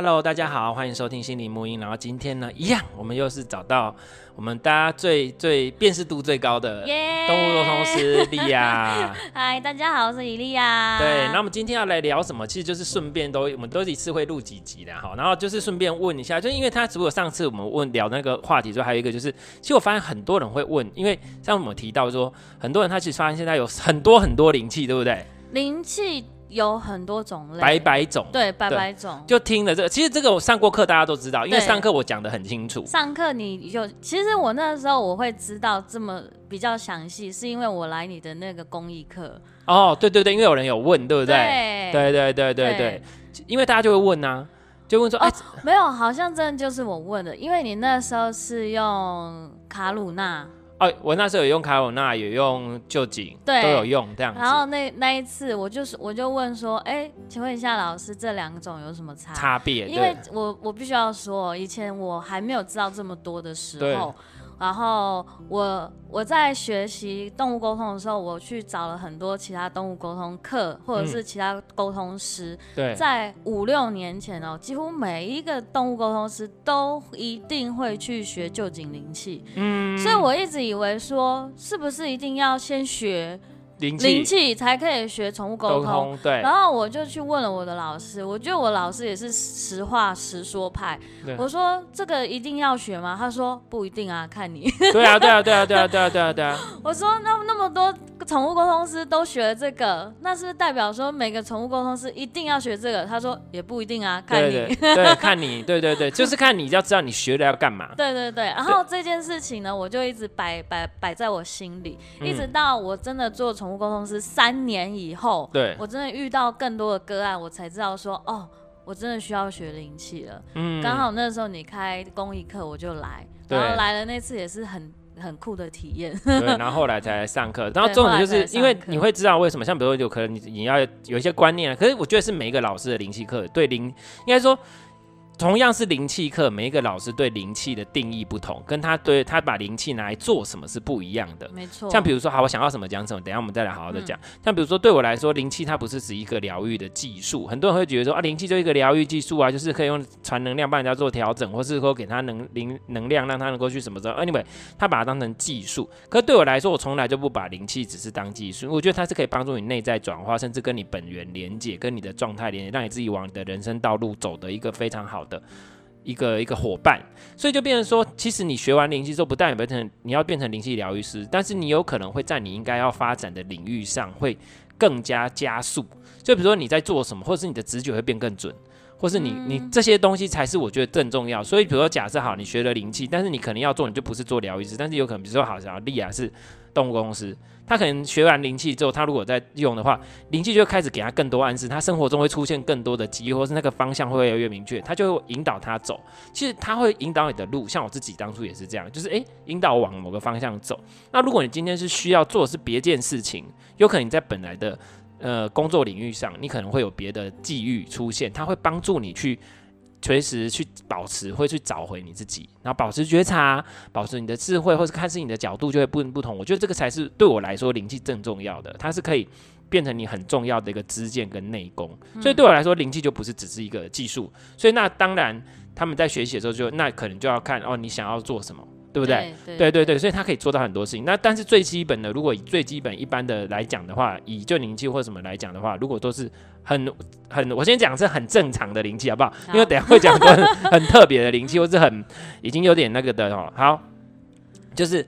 Hello，大家好，欢迎收听心灵沐音。然后今天呢，一样，我们又是找到我们大家最最辨识度最高的动物沟通师莉亚。嗨，大家好，我是伊莉亚。对，那我们今天要来聊什么？其实就是顺便都，我们都一次会录几集的哈。然后就是顺便问一下，就因为他如果上次我们问聊那个话题之后，还有一个就是，其实我发现很多人会问，因为像我们提到说，很多人他其实发现现在有很多很多灵气，对不对？灵气。有很多种类，百百种，对，百百种。就听了这个，其实这个我上过课，大家都知道，因为上课我讲的很清楚。上课你就，其实我那时候我会知道这么比较详细，是因为我来你的那个公益课。哦，对对对，因为有人有问，对不对？对对对对对，因为大家就会问啊，就问说，哎，没有，好像真的就是我问的，因为你那时候是用卡鲁纳。哦，我那时候有用卡罗纳，有用旧景，对，都有用这样子。然后那那一次，我就是我就问说，哎，请问一下老师，这两种有什么差差别？因为我我必须要说，以前我还没有知道这么多的时候。然后我我在学习动物沟通的时候，我去找了很多其他动物沟通课，或者是其他沟通师。嗯、对，在五六年前哦，几乎每一个动物沟通师都一定会去学旧井灵气。嗯，所以我一直以为说，是不是一定要先学？灵气才可以学宠物沟通，对。然后我就去问了我的老师，我觉得我老师也是实话实说派。我说这个一定要学吗？他说不一定啊，看你。对啊，对啊，对啊，对啊，对啊，对啊，对啊。我说那那么多宠物沟通师都学了这个，那是不是代表说每个宠物沟通师一定要学这个？他说也不一定啊，看你。对，看你，对对对，就是看你要知道你学了要干嘛。对对对。然后这件事情呢，我就一直摆摆摆在我心里，一直到我真的做宠物沟通师三年以后，对，我真的遇到更多的个案，我才知道说，哦，我真的需要学灵气了。嗯，刚好那时候你开公益课，我就来，然后来了那次也是很很酷的体验。对，然后后来才来上课，然后重点就是因为你会知道为什么，像比如说有可能你你要有一些观念，可是我觉得是每一个老师的灵气课对灵应该说。同样是灵气课，每一个老师对灵气的定义不同，跟他对他把灵气拿来做什么是不一样的。没错。像比如说，好，我想要什么讲什么，等下我们再来好好的讲。嗯、像比如说，对我来说，灵气它不是指一个疗愈的技术。很多人会觉得说啊，灵气就一个疗愈技术啊，就是可以用传能量帮人家做调整，或是说给他能灵能量，让他能够去什么时候。Anyway，他把它当成技术。可是对我来说，我从来就不把灵气只是当技术。我觉得它是可以帮助你内在转化，甚至跟你本源连接，跟你的状态连接，让你自己往你的人生道路走的一个非常好的。一个一个伙伴，所以就变成说，其实你学完灵气之后，不但有变成你要变成灵气疗愈师，但是你有可能会在你应该要发展的领域上会更加加速。就比如说你在做什么，或者是你的直觉会变更准，或是你你这些东西才是我觉得更重要。所以比如说假设好，你学了灵气，但是你可能要做，你就不是做疗愈师，但是有可能比如说好像利亚是动物公司。他可能学完灵气之后，他如果在用的话，灵气就会开始给他更多暗示，他生活中会出现更多的机会，或是那个方向会越来越明确，他就会引导他走。其实他会引导你的路，像我自己当初也是这样，就是诶，引导往某个方向走。那如果你今天是需要做的是别件事情，有可能你在本来的呃工作领域上，你可能会有别的际遇出现，他会帮助你去。随时去保持，会去找回你自己，然后保持觉察，保持你的智慧，或是看事情的角度就会不不同。我觉得这个才是对我来说灵气更重要的，它是可以变成你很重要的一个支箭跟内功。所以对我来说，灵气就不是只是一个技术。所以那当然他们在学习的时候，就那可能就要看哦，你想要做什么。对不对？对对，对所以他可以做到很多事情。那但是最基本的，如果以最基本一般的来讲的话，以就灵气或什么来讲的话，如果都是很很，我先讲是很正常的灵气，好不好？好，因为等下会讲很很特别的灵气，或是很已经有点那个的哦。好，就是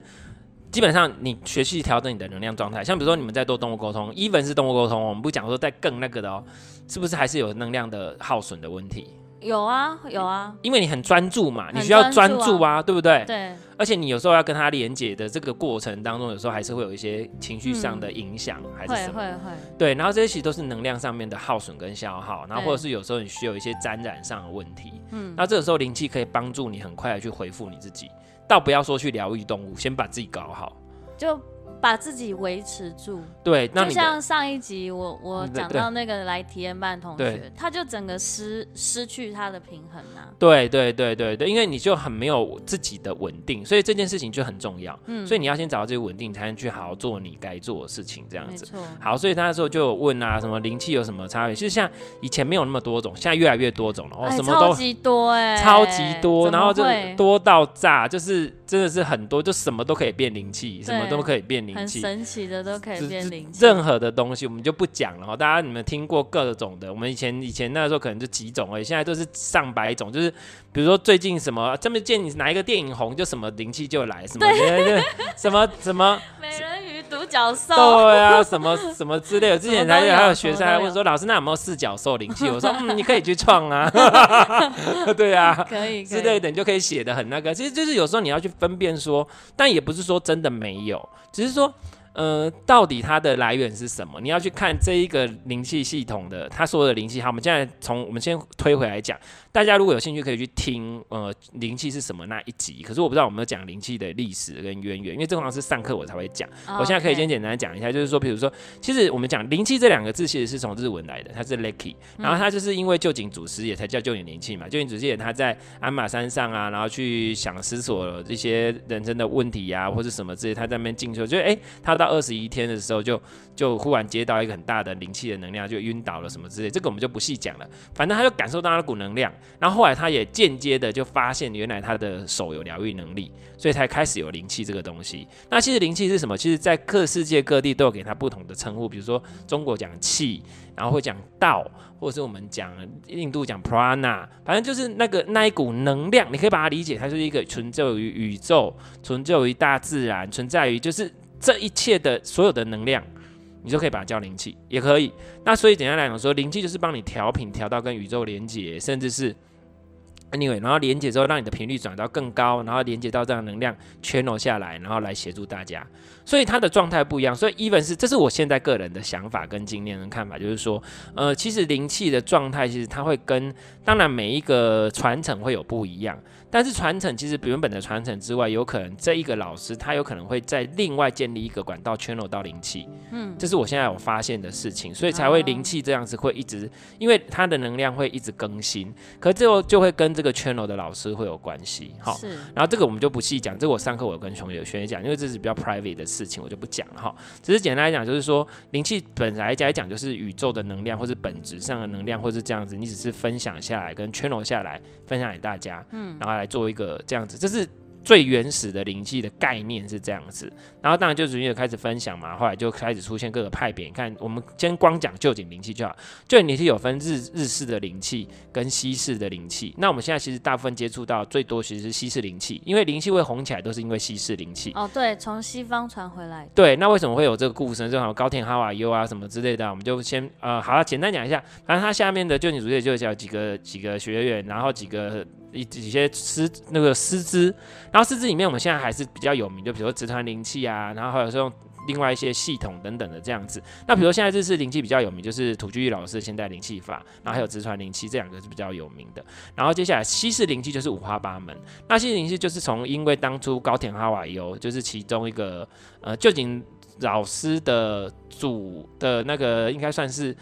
基本上你学习调整你的能量状态，像比如说你们在做动物沟通，even 是动物沟通，我们不讲说在更那个的哦，是不是还是有能量的耗损的问题？有啊，有啊，因为你很专注嘛，你需要专注啊，对不对？对。而且你有时候要跟他连接的这个过程当中，有时候还是会有一些情绪上的影响，还是什么？会会会。对，然后这些其实都是能量上面的耗损跟消耗，然后或者是有时候你需要一些沾染上的问题。嗯。那这个时候灵气可以帮助你很快的去回复你自己，倒不要说去疗愈动物，先把自己搞好。就把自己维持住。对，那就像上一集我我讲到那个来体验班同学，他就整个失失去他的平衡啊。对对对对对，因为你就很没有自己的稳定，所以这件事情就很重要。嗯，所以你要先找到这个稳定，才能去好好做你该做的事情，这样子。好，所以他那时候就有问啊，什么灵气有什么差别？其实像以前没有那么多种，现在越来越多种了。哦，什么都超级多哎，超级多，然后就多到炸，就是真的是很多，就什么都可以变灵气，什么都可以变灵气，很神奇的都可以变灵气。任何的东西我们就不讲了哈，大家你们听过各种的，我们以前以前那时候可能就几种而已，现在都是上百种，就是比如说最近什么这么见你哪一个电影红，就什么灵气就来，什么什么什么 独角兽，对啊，什么什么之类的。之前还有还有学生还问说，老师那有没有四角兽灵气？我说嗯，你可以去创啊，对啊，可以之类的，你就可以写的很那个。其实就是有时候你要去分辨说，但也不是说真的没有，只是说。呃，到底它的来源是什么？你要去看这一个灵气系统的，它所有的灵气。好，我们现在从我们先推回来讲。大家如果有兴趣，可以去听呃灵气是什么那一集。可是我不知道我们有讲灵气的历史跟渊源，因为这好像是上课我才会讲。Oh, 我现在可以先简单讲一下，就是说，比如说，其实我们讲灵气这两个字，其实是从日文来的，它是 lucky，然后它就是因为旧井祖师也才叫旧井灵气嘛。旧井祖师爷他在鞍马山上啊，然后去想思索这些人生的问题呀、啊，或者什么之类，他在那边进修，就哎、欸，他到二十一天的时候就就忽然接到一个很大的灵气的能量，就晕倒了什么之类，这个我们就不细讲了。反正他就感受到那股能量，然后后来他也。间接的就发现原来他的手有疗愈能力，所以才开始有灵气这个东西。那其实灵气是什么？其实，在各世界各地都有给它不同的称呼，比如说中国讲气，然后会讲道，或者是我们讲印度讲 prana，反正就是那个那一股能量，你可以把它理解，它就是一个存在于宇宙、存在于大自然、存在于就是这一切的所有的能量，你就可以把它叫灵气，也可以。那所以简单来讲说，灵气就是帮你调频，调到跟宇宙连接，甚至是。Anyway，然后连接之后，让你的频率转到更高，然后连接到这样能量 channel 下来，然后来协助大家。所以他的状态不一样。所以 even 是，这是我现在个人的想法跟经验跟看法，就是说，呃，其实灵气的状态，其实它会跟，当然每一个传承会有不一样。但是传承其实原本的传承之外，有可能这一个老师他有可能会在另外建立一个管道 channel 到灵气，嗯，这是我现在有发现的事情，所以才会灵气这样子会一直，因为它的能量会一直更新，可最后就会跟这个 channel 的老师会有关系，好，是，然后这个我们就不细讲，这个我上课我有跟同学学讲，因为这是比较 private 的事情，我就不讲了哈，只是简单来讲，就是说灵气本来来讲就是宇宙的能量，或是本质上的能量，或是这样子，你只是分享下来跟 channel 下来分享给大家，嗯，然后来做一个。个这样子，这是最原始的灵气的概念是这样子，然后当然就逐渐开始分享嘛，后来就开始出现各个派别。你看，我们先光讲旧景灵气就好，旧景灵气有分日日式的灵气跟西式的灵气。那我们现在其实大部分接触到最多其实是西式灵气，因为灵气会红起来都是因为西式灵气。哦，对，从西方传回来。对，那为什么会有这个故事呢？就好像高田哈瓦优啊什么之类的，我们就先呃，好了，简单讲一下。反正他下面的旧景主页就讲几个几个学员，然后几个。一一些师那个师资，然后师资里面我们现在还是比较有名，就比如说直传灵气啊，然后还有说另外一些系统等等的这样子。那比如说现在日式灵气比较有名，就是土居易老师的现代灵气法，然后还有直传灵气这两个是比较有名的。然后接下来西式灵气就是五花八门，那西式灵气就是从因为当初高田哈瓦尤就是其中一个呃旧井老师的祖的那个应该算是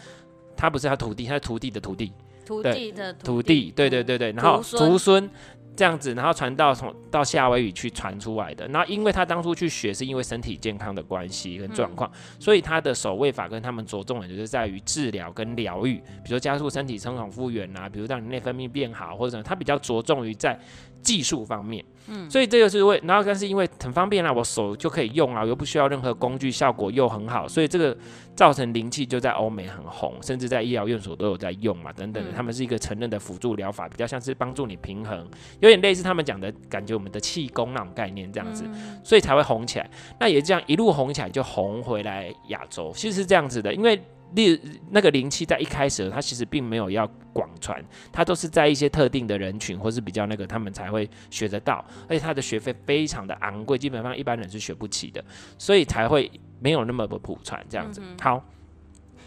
他不是他徒弟，他是徒弟的徒弟。徒弟的徒弟，对对对对，然后徒孙这样子，然后传到从到夏威夷去传出来的。然后因为他当初去学，是因为身体健康的关系跟状况，嗯、所以他的守卫法跟他们着重的就是在于治疗跟疗愈，比如说加速身体生长复原啊，比如让你内分泌变好，或者他比较着重于在技术方面。嗯，所以这个是为，然后但是因为很方便啊，我手就可以用啊，又不需要任何工具，效果又很好，所以这个造成灵气就在欧美很红，甚至在医疗院所都有在用嘛，等等的，他们是一个承认的辅助疗法，比较像是帮助你平衡，有点类似他们讲的感觉，我们的气功那种概念这样子，所以才会红起来。那也这样一路红起来，就红回来亚洲，其实是这样子的，因为。例那个灵气在一开始，它其实并没有要广传，它都是在一些特定的人群或是比较那个，他们才会学得到，而且它的学费非常的昂贵，基本上一般人是学不起的，所以才会没有那么的普传这样子。好，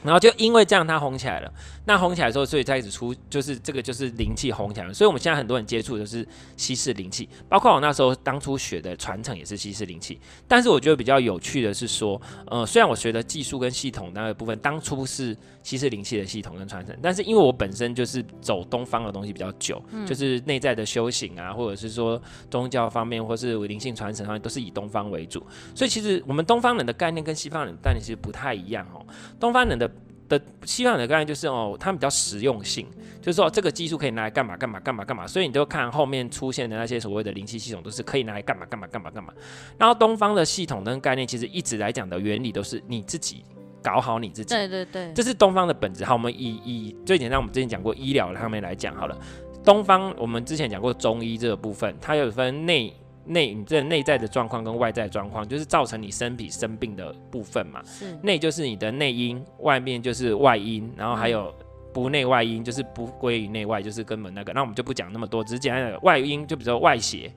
然后就因为这样，它红起来了。那红起来之后，所以才开始出，就是这个就是灵气红起来了。所以我们现在很多人接触的是西式灵气，包括我那时候当初学的传承也是西式灵气。但是我觉得比较有趣的是说，呃，虽然我学的技术跟系统那个部分当初是西式灵气的系统跟传承，但是因为我本身就是走东方的东西比较久，嗯、就是内在的修行啊，或者是说宗教方面，或是灵性传承方面，都是以东方为主。所以其实我们东方人的概念跟西方人的概念其实不太一样哦。东方人的的西方的概念就是哦，他们比较实用性，就是说这个技术可以拿来干嘛干嘛干嘛干嘛，所以你就看后面出现的那些所谓的灵气系统都是可以拿来干嘛干嘛干嘛干嘛。然后东方的系统跟概念其实一直来讲的原理都是你自己搞好你自己，对对对，这是东方的本质。好，我们以以最简单，我们之前讲过医疗上面来讲好了，东方我们之前讲过中医这个部分，它有分内。内你这内在的状况跟外在状况，就是造成你身体生病的部分嘛。是内就是你的内因，外面就是外因，然后还有不内外因，就是不归于内外，就是根本那个。那我们就不讲那么多，只是简单的外因，就比如说外邪，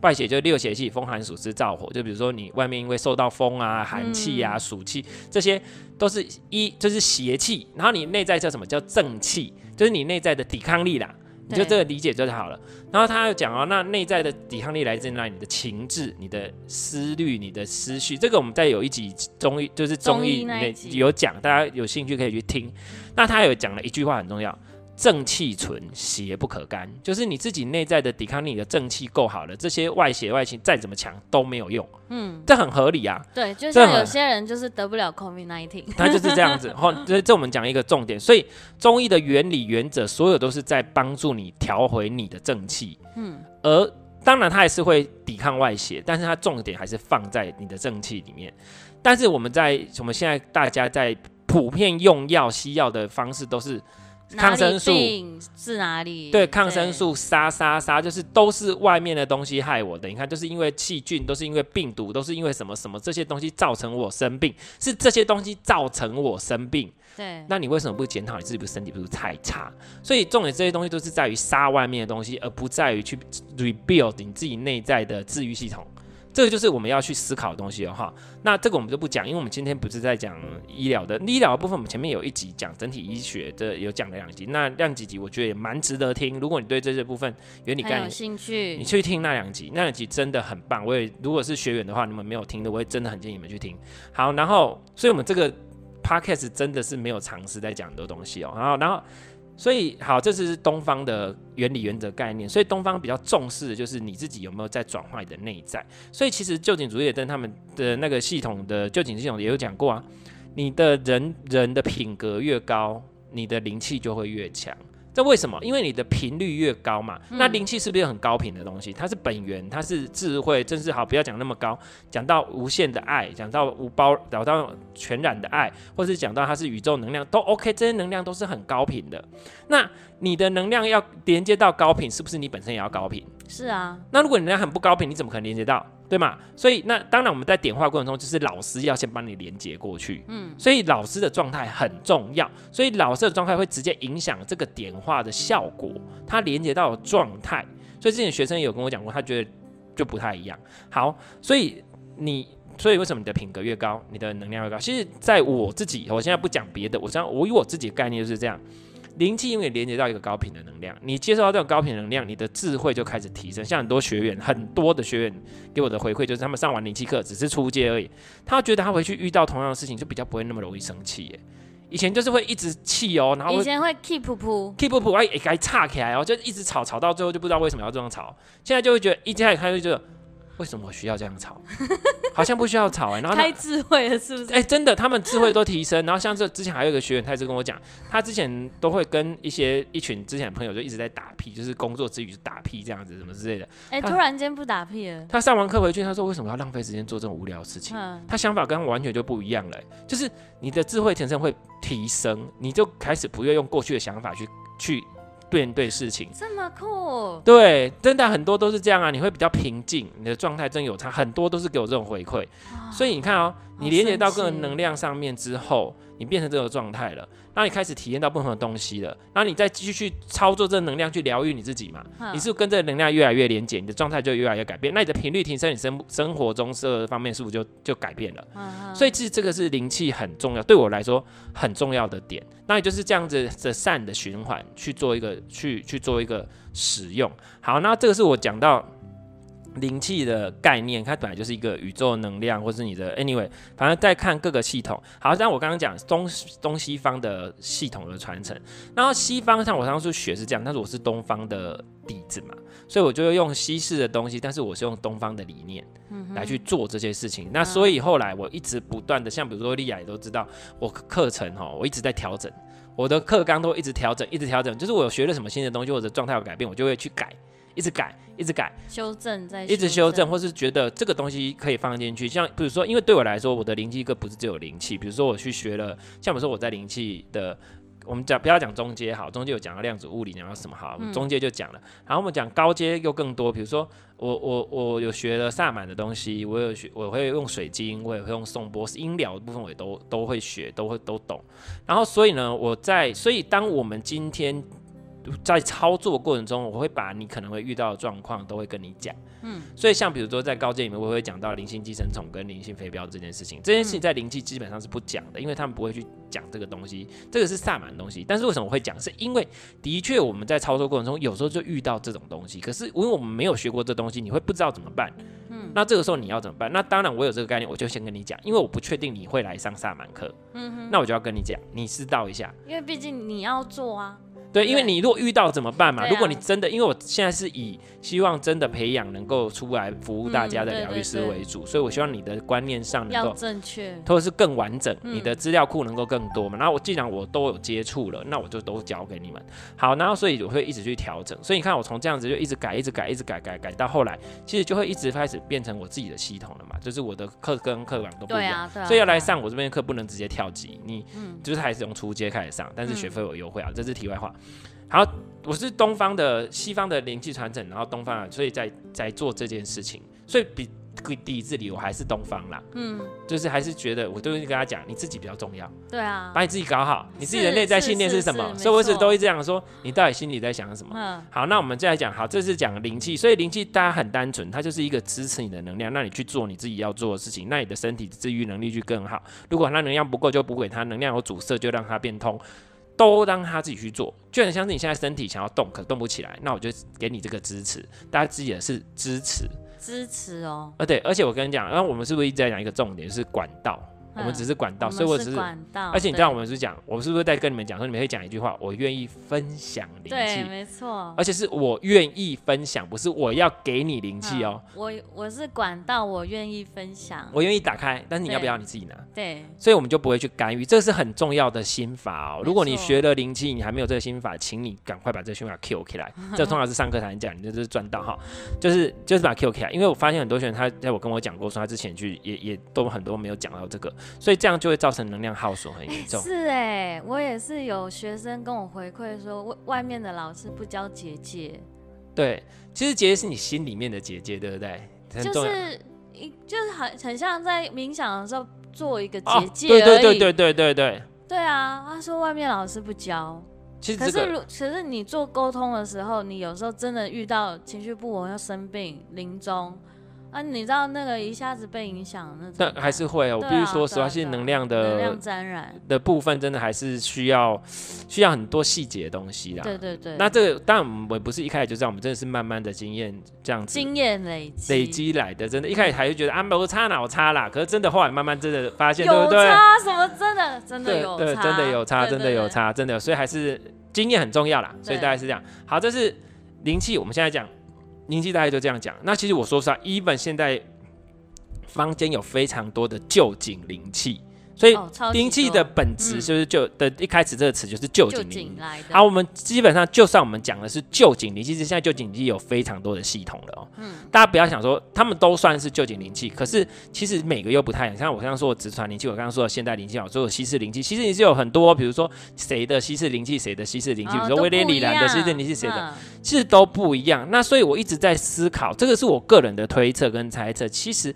外邪就六邪气，风寒暑湿燥火。就比如说你外面因为受到风啊、寒气啊、暑气，这些都是一就是邪气。然后你内在叫什么叫正气，就是你内在的抵抗力啦。你就这个理解就好了。然后他又讲哦，那内在的抵抗力来自于哪里？你的情志、你的思虑、你的思绪。这个我们在有一集综艺，就是中医内有讲，大家有兴趣可以去听。那他有讲了一句话很重要。正气存，邪不可干。就是你自己内在的抵抗力，你的正气够好了，这些外邪外侵再怎么强都没有用。嗯，这很合理啊。对，就像有些人就是得不了 COVID-19，他就是这样子。好，这这我们讲一个重点。所以中医的原理原则，所有都是在帮助你调回你的正气。嗯，而当然它还是会抵抗外邪，但是它重点还是放在你的正气里面。但是我们在我们现在大家在普遍用药西药的方式都是。抗生素是哪里？对，抗生素杀杀杀，就是都是外面的东西害我的。你看，就是因为细菌，都是因为病毒，都是因为什么什么这些东西造成我生病，是这些东西造成我生病。对，那你为什么不检讨你自己的身体不是太差？所以重点这些东西都是在于杀外面的东西，而不在于去 rebuild 你自己内在的治愈系统。这个就是我们要去思考的东西哦，哈。那这个我们就不讲，因为我们今天不是在讲医疗的医疗的部分。我们前面有一集讲整体医学的，有讲了两集，那两几集我觉得也蛮值得听。如果你对这些部分原理概念有兴趣，你去听那两集，那两集真的很棒。我也如果是学员的话，你们没有听的，我也真的很建议你们去听。好，然后所以我们这个 podcast 真的是没有尝试在讲很多东西哦。然后，然后。所以好，这是东方的原理、原则、概念。所以东方比较重视的就是你自己有没有在转化你的内在。所以其实旧井主义跟他们的那个系统的旧井系统也有讲过啊，你的人人的品格越高，你的灵气就会越强。这为什么？因为你的频率越高嘛，那灵气是不是很高频的东西？它是本源，它是智慧，真是好。不要讲那么高，讲到无限的爱，讲到无包，讲到全然的爱，或是讲到它是宇宙能量，都 OK。这些能量都是很高频的。那你的能量要连接到高频，是不是你本身也要高频？是啊。那如果你能量很不高频，你怎么可能连接到？对吗？所以那当然我们在点化过程中，就是老师要先帮你连接过去。嗯。所以老师的状态很重要，所以老师的状态会直接影响这个点化的效果，它连接到的状态。所以之前学生也有跟我讲过，他觉得就不太一样。好，所以你，所以为什么你的品格越高，你的能量越高？其实在我自己，我现在不讲别的，我讲我以我自己的概念就是这样。灵气因为连接到一个高频的能量，你接受到这种高频能量，你的智慧就开始提升。像很多学员，很多的学员给我的回馈就是，他们上完灵气课只是出街而已，他觉得他回去遇到同样的事情就比较不会那么容易生气耶。以前就是会一直气哦，然后以前会 keep 噗噗 keep 噗噗，哎，该岔起来哦，就一直吵，吵到最后就不知道为什么要这样吵。现在就会觉得一开始开会就。为什么我需要这样吵？好像不需要吵哎、欸，然后太智慧了是不是？哎、欸，真的，他们智慧都提升。然后像这之前还有一个学员，他一直跟我讲，他之前都会跟一些一群之前的朋友就一直在打屁，就是工作之余打屁这样子，什么之类的。哎、欸，突然间不打屁了。他上完课回去，他说为什么要浪费时间做这种无聊的事情？嗯、他想法跟完全就不一样了、欸，就是你的智慧提升会提升，你就开始不愿用过去的想法去去。面对事情这么酷，对，真的很多都是这样啊！你会比较平静，你的状态真有差，很多都是给我这种回馈。所以你看哦，你连接到个人能量上面之后，你变成这个状态了，那你开始体验到不同的东西了，然后你再继续去操作这个能量去疗愈你自己嘛？你是不是跟这个能量越来越连接，你的状态就越来越改变？那你的频率提升，你生生活中这方面是不是就就改变了？所以其实这个是灵气很重要，对我来说很重要的点。那也就是这样子的善的循环去做一个去去做一个使用。好，那这个是我讲到。灵气的概念，它本来就是一个宇宙能量，或是你的 anyway，反正再看各个系统。好像我刚刚讲东东西方的系统的传承，然后西方像我当初学是这样，但是我是东方的弟子嘛，所以我就用西式的东西，但是我是用东方的理念来去做这些事情。嗯、那所以后来我一直不断的，像比如说莉亚也都知道，我课程哈，我一直在调整，我的课纲都一直调整，一直调整，就是我有学了什么新的东西，或者状态有改变，我就会去改。一直改，一直改，修正在，一直修正，或是觉得这个东西可以放进去。像比如说，因为对我来说，我的灵气课不是只有灵气。比如说，我去学了，像比如说我在灵气的，我们讲不要讲中阶好，中阶有讲到量子物理，讲到什么好，中阶就讲了。然后我们讲高阶又更多，比如说我我我有学了萨满的东西，我有学，我会用水晶，我也会用颂钵，音疗的部分我也都都会学，都会都懂。然后所以呢，我在所以当我们今天。在操作过程中，我会把你可能会遇到的状况都会跟你讲。嗯，所以像比如说在高阶里面，我会讲到灵性寄生虫跟灵性飞镖这件事情。这件事情在灵气基本上是不讲的，因为他们不会去讲这个东西。这个是萨满的东西。但是为什么我会讲？是因为的确我们在操作过程中有时候就遇到这种东西。可是因为我们没有学过这东西，你会不知道怎么办。嗯，那这个时候你要怎么办？那当然我有这个概念，我就先跟你讲，因为我不确定你会来上萨满课。嗯哼，那我就要跟你讲，你知道一下。因为毕竟你要做啊。对，因为你如果遇到怎么办嘛？如果你真的，因为我现在是以希望真的培养能够出来服务大家的疗愈师为主，所以我希望你的观念上能够正确，或者是更完整，你的资料库能够更多嘛。然后我既然我都有接触了，那我就都教给你们。好，然后所以我会一直去调整。所以你看，我从这样子就一直改，一直改，一直改，改改到后来，其实就会一直开始变成我自己的系统了嘛。就是我的课跟课纲都不一样，所以要来上我这边课不能直接跳级，你就是还是从初阶开始上，但是学费有优惠啊，这是题外话。好，我是东方的、西方的灵气传承，然后东方的，所以在在做这件事情，所以比。底子里我还是东方啦，嗯，就是还是觉得我都会跟他讲，你自己比较重要，对啊，把你自己搞好，你自己的内在信念是什么？所以我一直都会这样说，你到底心里在想什么？嗯，好，那我们再来讲，好，这是讲灵气，所以灵气大家很单纯，它就是一个支持你的能量，让你去做你自己要做的事情，那你的身体治愈能力就更好。如果它能量不够，就补给它；能量有阻塞，就让它变通，都让他自己去做。就很像是你现在身体想要动，可动不起来，那我就给你这个支持，大家自己的是支持。支持哦，呃对，而且我跟你讲，那我们是不是一直在讲一个重点，就是管道？我们只是管道，所以我只是管道。而且你知道我们是讲，我是不是在跟你们讲说，你们可以讲一句话，我愿意分享灵气。对，没错。而且是我愿意分享，不是我要给你灵气哦。我我是管道，我愿意分享，我愿意打开，但是你要不要你自己拿？对。所以我们就不会去干预，这是很重要的心法哦。如果你学了灵气，你还没有这个心法，请你赶快把这个心法 Q 起来。这通常是上课才能讲，你这是赚到哈。就是就是把 Q 起来，因为我发现很多学员他在我跟我讲过说，他之前去也也都很多没有讲到这个，所以这样就会造。成能量耗损很严重。欸、是哎、欸，我也是有学生跟我回馈说，外外面的老师不教结界。对，其实结界是你心里面的结界，对不对？就是一就是很很像在冥想的时候做一个结界、哦、对对对对对对对。对啊，他说外面老师不教。其实、这个、可是如可是你做沟通的时候，你有时候真的遇到情绪不稳要生病临终。啊，你知道那个一下子被影响那种，但还是会哦。我必须说实话，其实能量的能量沾染的部分，真的还是需要需要很多细节的东西啦。对对对。那这个当然我们不是一开始就这样，我们真的是慢慢的经验这样子，经验累积累积来的。真的，一开始还是觉得啊，我差哪我差啦。可是真的后来慢慢真的发现，有对不对？差什么？真的真的有差，对，真的有差，真的有差，真的。所以还是经验很重要啦。所以大概是这样。好，这是灵气，我们现在讲灵气，大概就这样讲。那其实我说实话，even 现在。坊间有非常多的旧景灵气，所以灵气的本质就是就的一开始这个词就是旧景灵。好，我们基本上就算我们讲的是旧景灵，其实现在旧景灵气有非常多的系统了哦。嗯，大家不要想说他们都算是旧景灵气，可是其实每个又不太一样。像我刚刚说的直传灵气，我刚刚说的现代灵气，我说的西式灵气，其实你是有很多，比如说谁的西式灵气，谁的西式灵气，比如说威廉里兰的西式灵气，谁的，其实都不一样。那所以我一直在思考，这个是我个人的推测跟猜测，其实。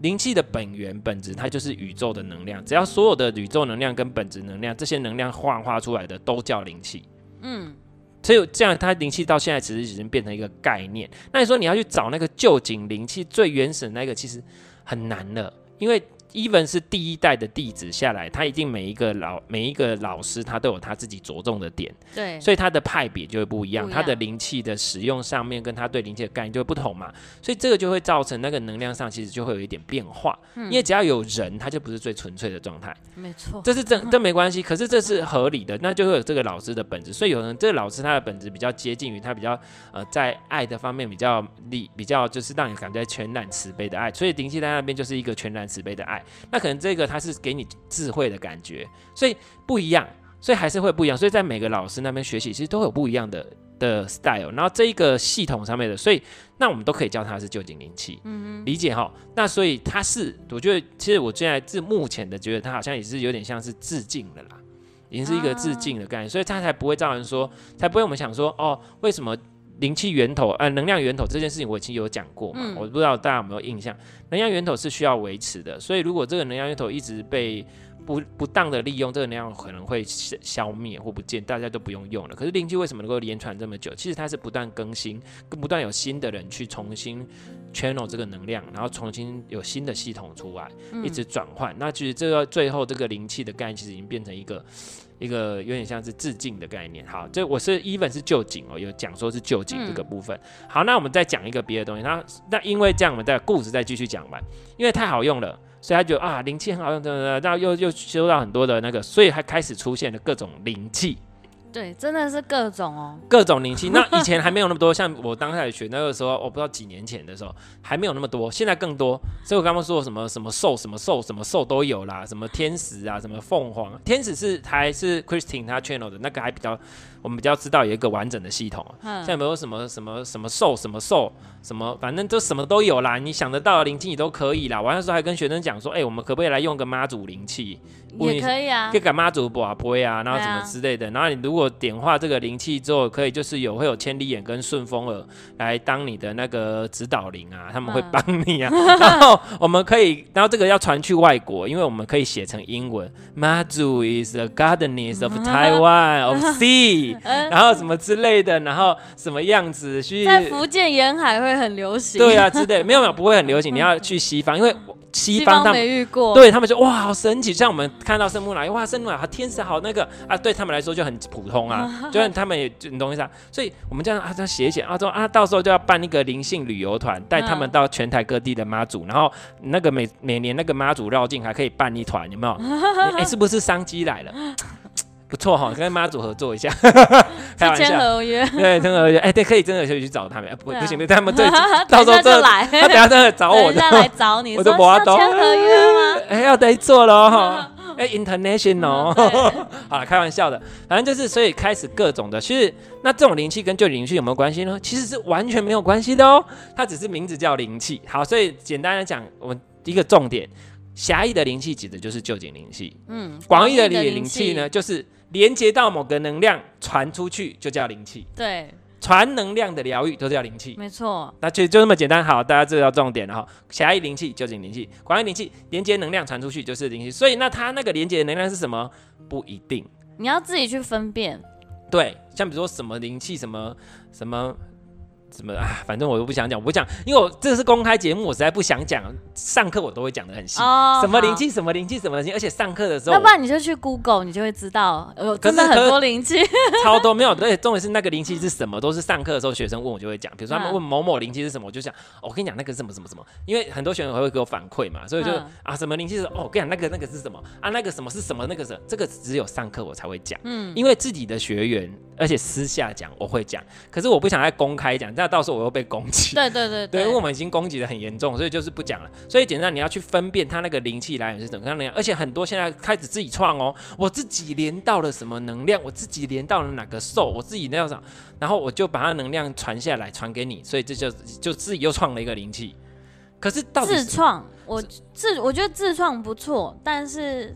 灵气的本源本质，它就是宇宙的能量。只要所有的宇宙能量跟本质能量，这些能量幻化出来的都叫灵气。嗯，所以这样，它灵气到现在其实已经变成一个概念。那你说你要去找那个旧景灵气最原始的那个，其实很难了，因为。Even 是第一代的弟子下来，他一定每一个老每一个老师，他都有他自己着重的点，对，所以他的派别就会不一样，他的灵气的使用上面跟他对灵气的概念就会不同嘛，所以这个就会造成那个能量上其实就会有一点变化，嗯、因为只要有人，他就不是最纯粹的状态，没错，这是这这没关系，可是这是合理的，那就会有这个老师的本质，所以有人这个老师他的本质比较接近于他比较呃在爱的方面比较力比较就是让你感觉全然慈悲的爱，所以灵气在那边就是一个全然慈悲的爱，那可能这个。它是给你智慧的感觉，所以不一样，所以还是会不一样。所以在每个老师那边学习，其实都有不一样的的 style。然后这一个系统上面的，所以那我们都可以叫它是臼井灵气，嗯理解哈。那所以它是，我觉得其实我现在至目前的觉得它好像也是有点像是致敬的啦，已经是一个致敬的概念，所以它才不会造成说，才不会我们想说哦，为什么？灵气源头，呃，能量源头这件事情我已经有讲过嘛，嗯、我不知道大家有没有印象。能量源头是需要维持的，所以如果这个能量源头一直被不不当的利用，这个能量可能会消消灭或不见，大家都不用用了。可是灵气为什么能够连传这么久？其实它是不断更新，不断有新的人去重新 channel 这个能量，然后重新有新的系统出来，一直转换。嗯、那其实这个最后这个灵气的概念其实已经变成一个。一个有点像是致敬的概念，好，这我是 even 是旧井哦，有讲说是旧井这个部分。嗯、好，那我们再讲一个别的东西。那那因为这样，我们的故事再继续讲完，因为太好用了，所以他觉得啊，灵气很好用，等等等，然后又又收到很多的那个，所以还开始出现了各种灵气。对，真的是各种哦，各种灵气。那以前还没有那么多，像我刚开始学那个时候，我不知道几年前的时候还没有那么多，现在更多。所以我刚刚说什么什么兽、什么兽、什么兽都有啦，什么天使啊，什么凤凰。天使是还是 Christian 他 channel 的那个还比较，我们比较知道有一个完整的系统。嗯，像比如说什么什么什么兽、什么兽、什么，反正都什么都有啦。你想得到的灵气你都可以啦。我那时候还跟学生讲说，哎、欸，我们可不可以来用个妈祖灵气？也可以啊，可以给妈祖拔杯啊，然后什么之类的。然后你如果点化这个灵气之后，可以就是有会有千里眼跟顺风耳来当你的那个指导灵啊，他们会帮你啊。然后我们可以，然后这个要传去外国，因为我们可以写成英文。妈祖 is the goddess of Taiwan of sea，然后什么之类的，然后什么样子去在福建沿海会很流行。对啊，之类没有没有不会很流行，你要去西方，因为。西方他们没遇过，对他们就哇好神奇，像我们看到圣母来，哇圣母来，好天使好那个啊，对他们来说就很普通啊，就像他们也你懂意思啊，所以我们这样啊这样写一写啊说啊到时候就要办一个灵性旅游团，带他们到全台各地的妈祖，然后那个每每年那个妈祖绕境还可以办一团，有没有？哎、欸，是不是商机来了？不错哈，跟妈祖合作一下，开玩笑，签合约，对，签合约，哎，对，可以真的可以去找他们，不不行，他们对，到时候就来，他等下真的找我，等下来找你，我就不要签合约吗？哎，要得做了哈，哎，international，好了，开玩笑的，反正就是，所以开始各种的，其实那这种灵气跟旧灵气有没有关系呢？其实是完全没有关系的哦，它只是名字叫灵气。好，所以简单来讲，我们一个重点，狭义的灵气指的就是旧景灵气，嗯，广义的灵气呢，就是。连接到某个能量传出去就叫灵气，对，传能量的疗愈都叫灵气，没错。那就就这么简单，好，大家知道重点了哈。狭义灵气、究竟灵气、广义灵气，连接能量传出去就是灵气。所以那它那个连接的能量是什么？不一定，你要自己去分辨。对，像比如说什么灵气，什么什么。什么啊？反正我都不想讲，我不讲，因为我这是公开节目，我实在不想讲。上课我都会讲的很细，哦、什么灵气，什么灵气，什么灵气，而且上课的时候，要不然你就去 Google，你就会知道，呃，真的很多灵气，超多没有。而且重点是那个灵气是什么，都是上课的时候学生问我就会讲。比如说他们问某某灵气是什么，我就想，哦，我跟你讲那个是什么什么什么，因为很多学生会给我反馈嘛，所以就、嗯、啊，什么灵气是，哦，我跟你讲那个那个是什么啊，那个什么是什么，那个是这个只有上课我才会讲，嗯，因为自己的学员，而且私下讲我会讲，可是我不想再公开讲，这样到时候我又被攻。对对对 对，因为我们已经攻击的很严重，所以就是不讲了。所以简单，你要去分辨它那个灵气来源是怎么样能量，而且很多现在开始自己创哦，我自己连到了什么能量，我自己连到了哪个兽，我自己那样，然后我就把它能量传下来传给你，所以这就就自己又创了一个灵气。可是到自创，我自我觉得自创不错，但是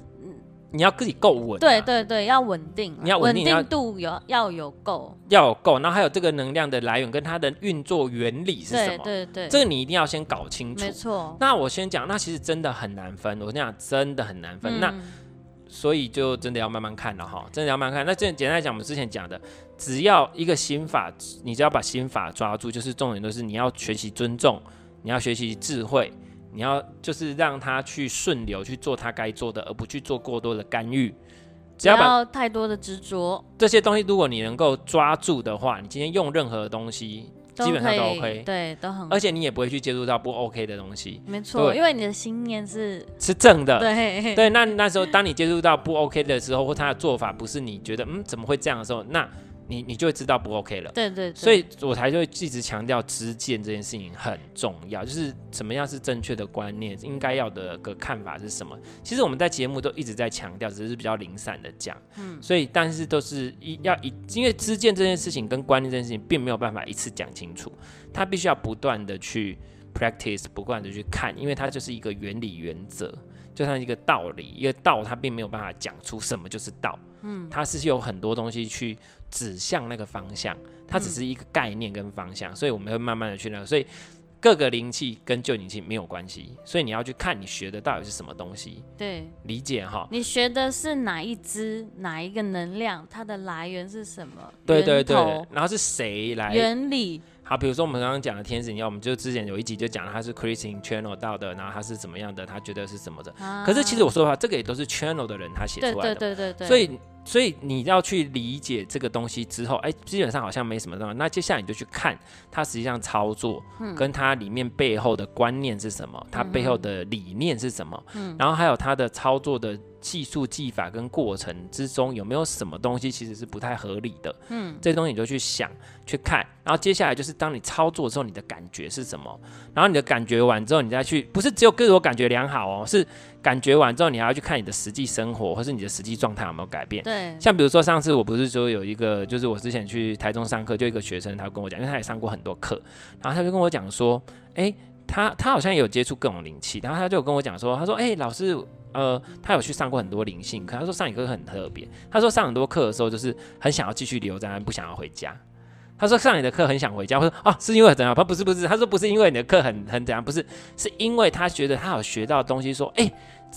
你要自己够稳。对对对，要稳定，你要稳定，度有要有够，要有够，然后还有这个能量的来源跟它的运作原理是什么？对对对，这个你一定要先搞清楚。没错。那我先讲，那其实真的很难分，我跟你讲，真的很难分。嗯、那所以就真的要慢慢看了哈，真的要慢慢看。那这简单来讲，我们之前讲的，只要一个心法，你只要把心法抓住，就是重点都是你要学习尊重，你要学习智慧，你要就是让他去顺流去做他该做的，而不去做过多的干预。只要不要太多的执着。这些东西，如果你能够抓住的话，你今天用任何东西。基本上都 OK，对，都很，而且你也不会去接触到不 OK 的东西，没错，因为你的心念是是正的，对对。那那时候，当你接触到不 OK 的时候，或他的做法不是你觉得嗯怎么会这样的时候，那。你你就会知道不 OK 了，对对，对，所以我才会一直强调知见这件事情很重要，就是什么样是正确的观念，应该要的个看法是什么。其实我们在节目都一直在强调，只是比较零散的讲，嗯，所以但是都是一要一，因为知见这件事情跟观念这件事情并没有办法一次讲清楚，它必须要不断的去 practice，不断的去看，因为它就是一个原理原则。就像一个道理，一个道，它并没有办法讲出什么就是道，嗯，它是有很多东西去指向那个方向，它只是一个概念跟方向，嗯、所以我们会慢慢的去那个，所以各个灵气跟旧灵气没有关系，所以你要去看你学的到底是什么东西，对，理解哈，你学的是哪一支哪一个能量，它的来源是什么？对对对，然后是谁来原理？好，比如说我们刚刚讲的天使，你要我们就之前有一集就讲了，他是 Christine channel 到的，然后他是怎么样的，他觉得是什么的。啊、可是其实我说的话，这个也都是 channel 的人他写出来的。对对对对对。所以所以你要去理解这个东西之后，哎，基本上好像没什么东西。那接下来你就去看它实际上操作，跟它里面背后的观念是什么，它背后的理念是什么，嗯、然后还有它的操作的。技术技法跟过程之中有没有什么东西其实是不太合理的？嗯，这些东西你就去想去看，然后接下来就是当你操作之后，你的感觉是什么？然后你的感觉完之后，你再去，不是只有个我感觉良好哦，是感觉完之后，你还要去看你的实际生活或是你的实际状态有没有改变？对，像比如说上次我不是说有一个，就是我之前去台中上课，就一个学生他跟我讲，因为他也上过很多课，然后他就跟我讲说，哎，他他好像也有接触各种灵气，然后他就跟我讲说，他说，哎，老师。呃，他有去上过很多灵性课，他说上一课很特别。他说上很多课的时候，就是很想要继续留在那，不想要回家。他说上你的课很想回家，我说啊，是因为怎样？他不是不是，他说不是因为你的课很很怎样，不是，是因为他觉得他有学到东西，说，哎、欸，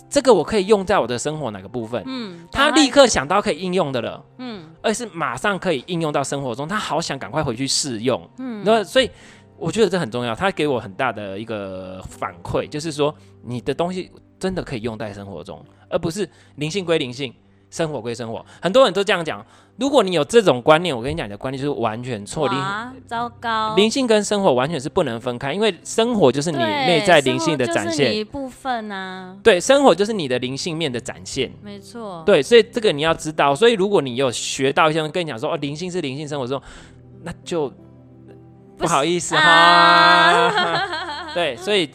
这个我可以用在我的生活哪个部分？嗯，他立刻想到可以应用的了，嗯，而是马上可以应用到生活中，他好想赶快回去试用，嗯，那所以我觉得这很重要。他给我很大的一个反馈，就是说你的东西。真的可以用在生活中，而不是灵性归灵性，生活归生活。很多人都这样讲。如果你有这种观念，我跟你讲，你的观念就是完全错。灵糟糕，灵性跟生活完全是不能分开，因为生活就是你内在灵性的展现一部分啊。对，生活就是你的灵性面的展现。没错。对，所以这个你要知道。所以如果你有学到一些人跟你讲说哦，灵性是灵性生活中，那就不好意思哈。啊、对，所以。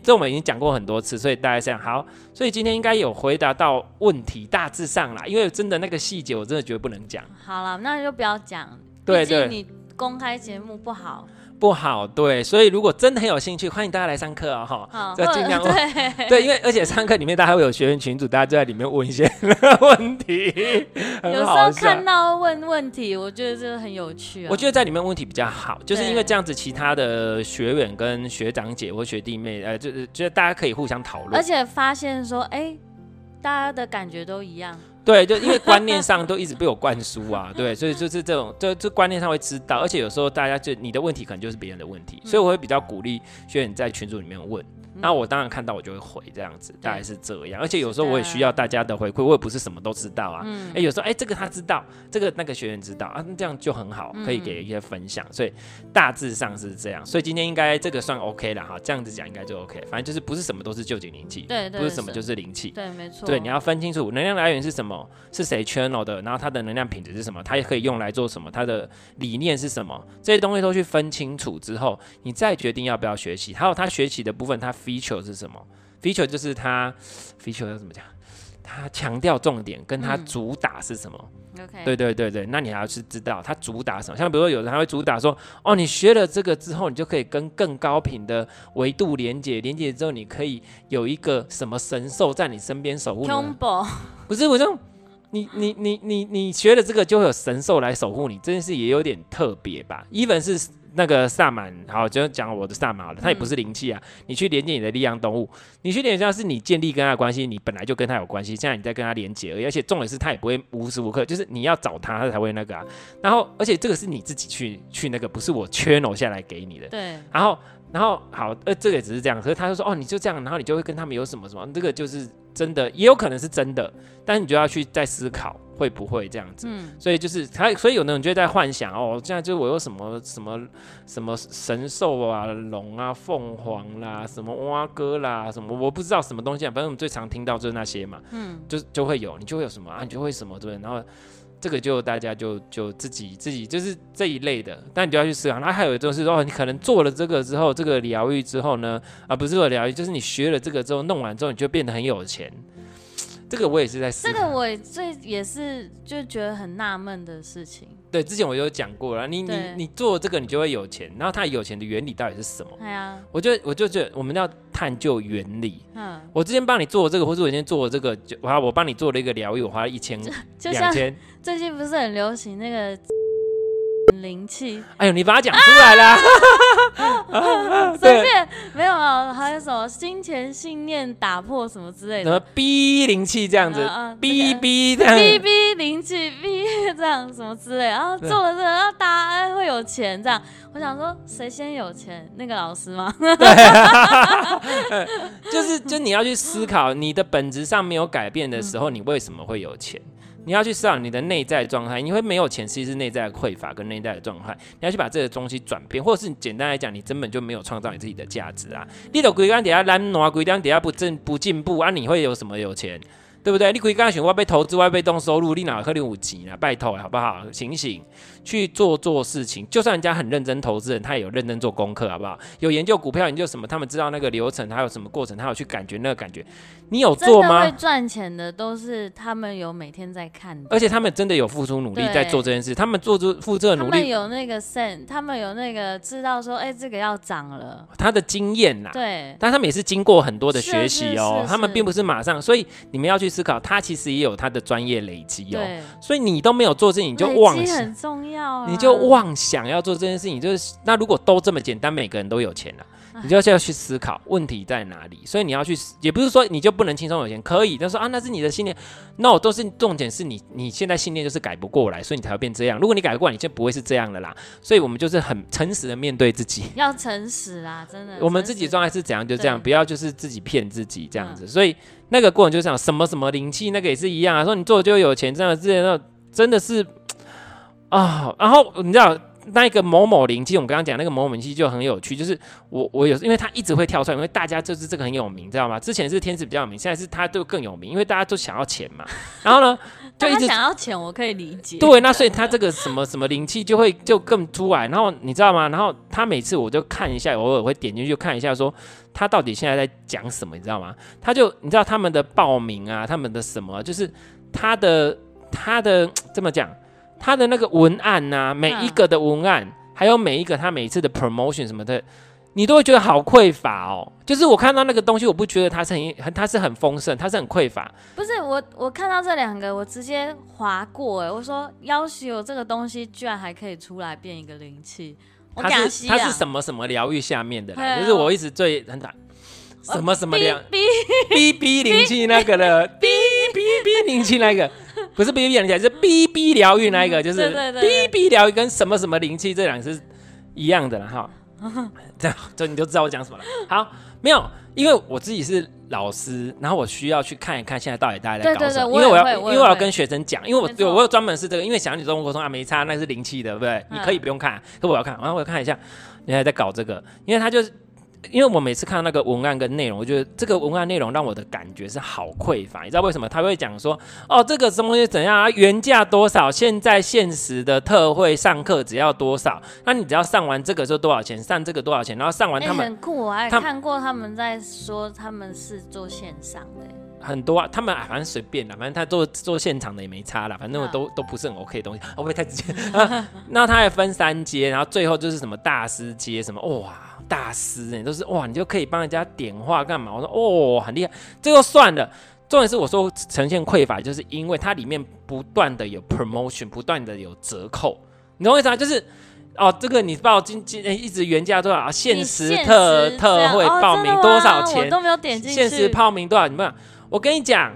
这我们已经讲过很多次，所以大家这样好，所以今天应该有回答到问题，大致上啦，因为真的那个细节我真的觉得不能讲。好了，那就不要讲。对对，你公开节目不好。不好，对，所以如果真的很有兴趣，欢迎大家来上课哦，哈，就尽量 对，对，因为而且上课里面大家会有学员群组，大家就在里面问一些 问题，有时候看到问问题，我觉得这个很有趣啊。我觉得在里面问题比较好，就是因为这样子，其他的学员跟学长姐或学弟妹，呃，就是觉得大家可以互相讨论，而且发现说，哎，大家的感觉都一样。对，就因为观念上都一直被我灌输啊，对，所以就是这种，就这观念上会知道，而且有时候大家就你的问题可能就是别人的问题，所以我会比较鼓励学员在群组里面问。那我当然看到我就会回这样子，大概是这样。而且有时候我也需要大家的回馈，我也不是什么都知道啊。哎，有时候哎，这个他知道，这个那个学员知道啊，那这样就很好，可以给一些分享。所以大致上是这样。所以今天应该这个算 OK 了哈，这样子讲应该就 OK。反正就是不是什么都是旧景灵气，对，不是什么就是灵气，对，没错。对，你要分清楚能量来源是什么，是谁 channel 的，然后它的能量品质是什么，它也可以用来做什么，它的理念是什么，这些东西都去分清楚之后，你再决定要不要学习。还有他学习的部分，它 feature 是什么？feature 就是它，feature 要怎么讲？它强调重点，跟它主打是什么？嗯、OK，对对对对，那你还要去知道它主打什么。像比如说，有人还会主打说，哦，你学了这个之后，你就可以跟更高频的维度连接，连接之后，你可以有一个什么神兽在你身边守护。不是我这种，你你你你你学了这个就会有神兽来守护你，这件事也有点特别吧？even 是。那个萨满，好，就讲我的萨满好了，他也不是灵气啊。嗯、你去连接你的力量动物，你去连接是你建立跟他的关系，你本来就跟他有关系，现在你在跟他连接而已，而且重点是他也不会无时无刻，就是你要找他，他才会那个啊。然后，而且这个是你自己去去那个，不是我 channel 下来给你的。对。然后，然后好，呃，这个也只是这样，可是他就说，哦，你就这样，然后你就会跟他们有什么什么，这个就是真的，也有可能是真的，但是你就要去再思考。会不会这样子？嗯，所以就是他，所以有的人就在幻想哦，现在就我有什么什么什么神兽啊、龙啊、凤凰啦、什么蛙哥啦、什么我不知道什么东西啊，反正我们最常听到就是那些嘛，嗯，就就会有，你就会有什么啊，你就会什么对不对？然后这个就大家就就自己自己就是这一类的，但你就要去思考。那还有一种是说，你可能做了这个之后，这个疗愈之后呢，啊，不是说疗愈，就是你学了这个之后，弄完之后，你就变得很有钱。这个我也是在思考，这个我最也是就觉得很纳闷的事情。对，之前我有讲过了，你你你做这个你就会有钱，然后他有钱的原理到底是什么？哎呀，我就我就觉得我们要探究原理。嗯，我之前帮你做这个，或者我今天做这个，就我我帮你做了一个疗愈，我花了一千两千。最近不是很流行那个。灵气，哎呦，你把它讲出来了，随便，没有啊，还有什么金钱信念打破什么之类的，什么逼灵气这样子，逼 逼这样，逼逼灵气逼这样什么之类，然后做了这个，然后大家会有钱这样。我想说，谁先有钱？那个老师吗？对，就是就你要去思考，你的本质上没有改变的时候，你为什么会有钱？你要去思考你的内在状态，你会没有钱，其实是内在的匮乏跟内在的状态。你要去把这个东西转变，或者是简单来讲，你根本就没有创造你自己的价值啊！你都规工底下懒惰，规工底下不进不进步啊！你会有什么有钱？对不对？你规工想我要被投资，我要被动收入，你哪可能有钱啊？拜托，好不好？醒醒！去做做事情，就算人家很认真投资人，他也有认真做功课，好不好？有研究股票，研究什么？他们知道那个流程，还有什么过程，他有去感觉那个感觉。你有做吗？会赚钱的都是他们有每天在看，而且他们真的有付出努力在做这件事。他们做出付出的努力，他们有那个 sense，他们有那个知道说，哎、欸，这个要涨了。他的经验呐，对，但他们也是经过很多的学习哦，他们并不是马上，所以你们要去思考，他其实也有他的专业累积哦。所以你都没有做这，你就妄想很重要、啊，你就。妄想要做这件事情，就是那如果都这么简单，每个人都有钱了，你就要去思考问题在哪里。所以你要去，也不是说你就不能轻松有钱，可以。他说啊，那是你的信念，no，都是重点是你你现在信念就是改不过来，所以你才会变这样。如果你改不过来，你就不会是这样的啦。所以我们就是很诚实的面对自己，要诚实啦，真的。我们自己状态是怎样就这样，不要就是自己骗自己这样子。所以那个过程就这样，什么什么灵气，那个也是一样啊。说你做就有钱，这样之类的，真的是啊。然后你知道。那个某某灵气，我们刚刚讲那个某某灵气就很有趣，就是我我有，因为他一直会跳出来，因为大家就是这个很有名，知道吗？之前是天使比较有名，现在是他就更有名，因为大家都想要钱嘛。然后呢，就一直想要钱，我可以理解。对，那所以他这个什么什么灵气就会就更出来。然后你知道吗？然后他每次我就看一下，偶尔会点进去看一下，说他到底现在在讲什么，你知道吗？他就你知道他们的报名啊，他们的什么，就是他的他的这么讲。他的那个文案呐、啊，每一个的文案，嗯、还有每一个他每一次的 promotion 什么的，你都会觉得好匮乏哦。就是我看到那个东西，我不觉得它是很很，它是很丰盛，它是很匮乏。不是我，我看到这两个，我直接划过哎，我说要是有这个东西，居然还可以出来变一个灵气。它是它是什么什么疗愈下面的啦，就是我一直最很打什么什么疗 B B B 灵气那个的 B B B 灵气那个。不是 B B 灵气，是 B B 疗愈那一个，嗯、就是 B B 疗愈跟什么什么灵气这两个是一样的了哈。这样，这你就知道我讲什么了。好，没有，因为我自己是老师，然后我需要去看一看现在到底大家在搞什么，因为我要，因为我要跟学生讲，因为我有我有专门是这个，因为想你中国沟通啊没差，那是灵气的，对不对？嗯、你可以不用看，可我要看，然后我要看一下，你还在搞这个，因为他就是。因为我每次看到那个文案跟内容，我觉得这个文案内容让我的感觉是好匮乏。你知道为什么？他会讲说，哦，这个东西怎样啊？原价多少？现在限时的特惠上课只要多少？那你只要上完这个就多少钱？上这个多少钱？然后上完他们、欸、很酷，我还看过他们在说他们是做线上的，很多啊，他们反正随便啦，反正他做做现场的也没差啦，反正我都都不是很 OK 的东西，会不会太直接？那他还分三阶，然后最后就是什么大师阶什么哇。大师，你都是哇，你就可以帮人家点化干嘛？我说哦，很厉害，这个算了。重点是我说呈现匮乏，就是因为它里面不断的有 promotion，不断的有折扣，你懂我意思吗？就是哦，这个你报今今一直原价多少，限时特特惠报名多少钱，我都没有点进去，限时报名多少？你们，我跟你讲。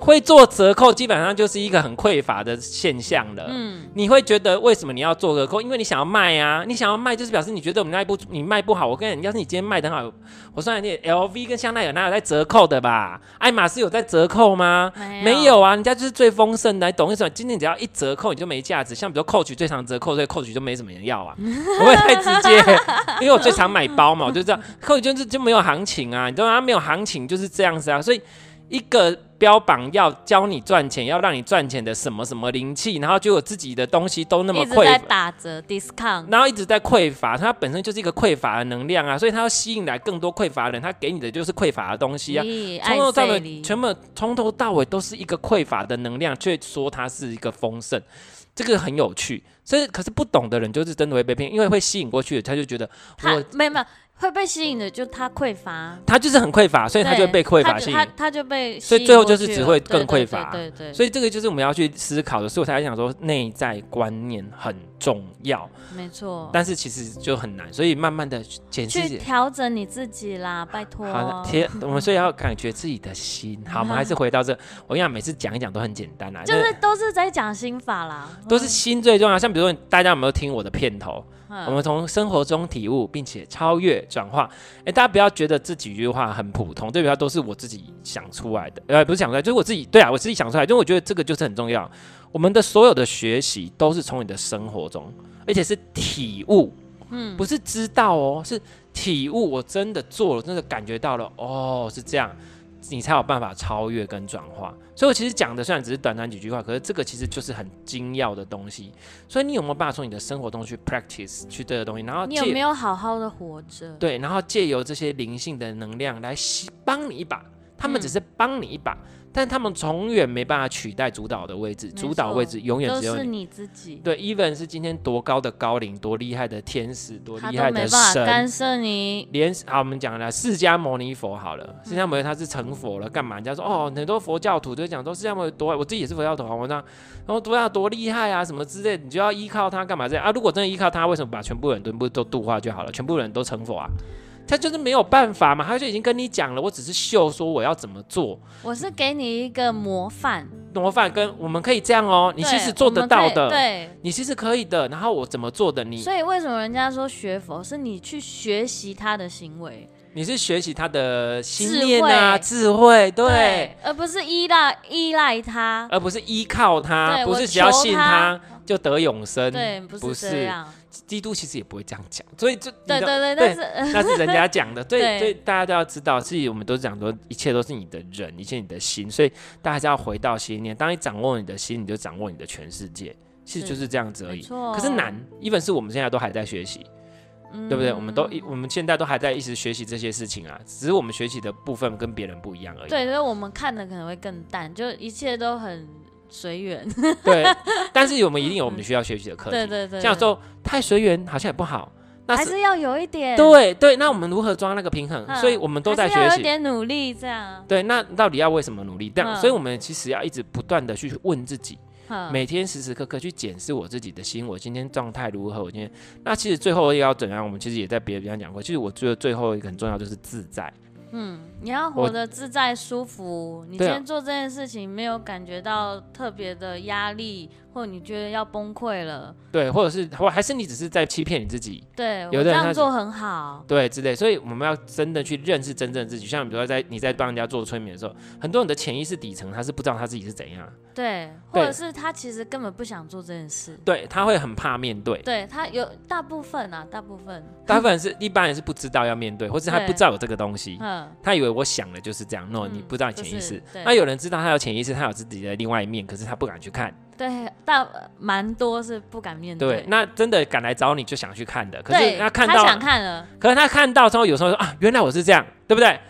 会做折扣，基本上就是一个很匮乏的现象了。嗯，你会觉得为什么你要做折扣？因为你想要卖啊，你想要卖就是表示你觉得我们那一部你卖不好。我跟你，要是你今天卖得很好，我算你 LV 跟香奈儿哪有在折扣的吧？爱马仕有在折扣吗？没有，没有啊，人家就是最丰盛的，你懂意思吗？今天只要一折扣，你就没价值。像比如 Coach 最常折扣，所以 Coach 就没什么人要啊。不会太直接，因为我最常买包嘛，我就这样，Coach 就是就没有行情啊，你知道吗？没有行情就是这样子啊，所以。一个标榜要教你赚钱，要让你赚钱的什么什么灵气，然后就有自己的东西都那么匮乏，打折 discount，然后一直在匮乏，它本身就是一个匮乏的能量啊，所以它要吸引来更多匮乏的人，它给你的就是匮乏的东西啊，从头到尾，全部从头到尾都是一个匮乏的能量，却说它是一个丰盛，这个很有趣，所以可是不懂的人就是真的会被骗，因为会吸引过去的，他就觉得我没有没有。会被吸引的，就他匮乏，他就是很匮乏，所以他就被匮乏吸引，他他就被，所以最后就是只会更匮乏，对对，所以这个就是我们要去思考的，所以我才想说内在观念很重要，没错，但是其实就很难，所以慢慢的检视去调整你自己啦，拜托，好，贴我们所以要感觉自己的心，好，我们还是回到这，我跟你讲，每次讲一讲都很简单啦，就是都是在讲心法啦，都是心最重要，像比如说大家有没有听我的片头？我们从生活中体悟，并且超越转化。哎，大家不要觉得这几句话很普通，对不对？都是我自己想出来的，呃，不是想出来，就是我自己。对啊，我自己想出来，因为我觉得这个就是很重要。我们的所有的学习都是从你的生活中，而且是体悟，嗯，不是知道哦，是体悟。我真的做了，真的感觉到了，哦，是这样。你才有办法超越跟转化，所以我其实讲的虽然只是短短几句话，可是这个其实就是很精要的东西。所以你有没有办法从你的生活中去 practice 去这个东西？然后你有没有好好的活着？对，然后借由这些灵性的能量来帮你一把，他们只是帮你一把。嗯但他们永远没办法取代主导的位置，主导位置永远只有你，你自己。对，even 是今天多高的高龄，多厉害的天使，多厉害的神，干涉你。连好，我们讲了释迦牟尼佛好了，释迦牟尼他是成佛了，干嘛？人家说哦，很多佛教徒都讲说释迦牟尼多，我自己也是佛教徒啊，我讲，然后多要多厉害啊，什么之类，你就要依靠他干嘛这样啊？如果真的依靠他，为什么把全部人都不都度化就好了？全部人都成佛啊？他就是没有办法嘛，他就已经跟你讲了，我只是秀说我要怎么做。我是给你一个模范，模范跟我们可以这样哦，你其实做得到的，对，你其实可以的。然后我怎么做的你？所以为什么人家说学佛是你去学习他的行为？你是学习他的心念啊，智慧，对，对，而不是依赖依赖他，而不是依靠他，不是只要信他，就得永生，对，不是这样。基督其实也不会这样讲，所以就对对对，对，那是 那是人家讲的，对，所以大家都要知道，自己我们都是讲说，一切都是你的人，一切你的心，所以大家要回到心念。当你掌握你的心，你就掌握你的全世界，其实就是这样子而已。可是难，even 是我们现在都还在学习，嗯、对不对？我们都一我们现在都还在一直学习这些事情啊，只是我们学习的部分跟别人不一样而已。对，所以我们看的可能会更淡，就一切都很。随缘，对，但是我们一定有我们需要学习的课题。对对对，这样说太随缘好像也不好，那还是要有一点。对对，那我们如何抓那个平衡？所以我们都在学习，有一点努力这样。对，那到底要为什么努力？这样，所以我们其实要一直不断的去问自己，每天时时刻刻去检视我自己的心，我今天状态如何？我今天那其实最后要怎样？我们其实也在别的地方讲过。其实我觉得最后一个很重要就是自在。嗯，你要活得自在舒服。你今天做这件事情没有感觉到特别的压力。或者你觉得要崩溃了，对，或者是或还是你只是在欺骗你自己，对，有的人这样做很好，对，之类，所以我们要真的去认识真正的自己。像比如说在你在帮人家做催眠的时候，很多人的潜意识底层他是不知道他自己是怎样，对，或者是他其实根本不想做这件事，对，他会很怕面对，对他有大部分啊，大部分，大部分是 一般人是不知道要面对，或是他不知道有这个东西，嗯，他以为我想的就是这样，no，你不知道你潜意识，那有人知道他有潜意识，他有自己的另外一面，可是他不敢去看。对，但蛮多是不敢面对。对，那真的敢来找你就想去看的，可是他看到，他想看了，可是他看到之后，有时候说啊，原来我是这样，对不对？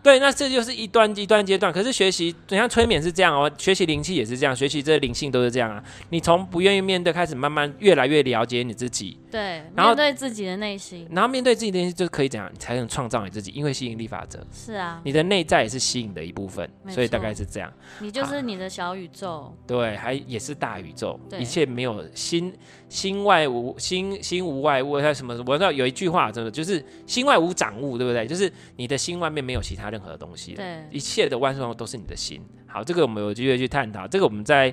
对，那这就是一段一段阶段。可是学习，你像催眠是这样哦，学习灵气也是这样，学习这灵性都是这样啊。你从不愿意面对开始，慢慢越来越了解你自己。对，然后面对自己的内心，然后面对自己的内心就可以怎样，你才能创造你自己。因为吸引力法则是啊，你的内在也是吸引的一部分，所以大概是这样。你就是你的小宇宙，对，还也是大宇宙，一切没有心心外无心心无外物，还有什么？我知道有一句话，真的就是心外无长物，对不对？就是你的心外面没有其他任何东西，对，一切的万事万物都是你的心。好，这个我们有机会去探讨。这个我们在。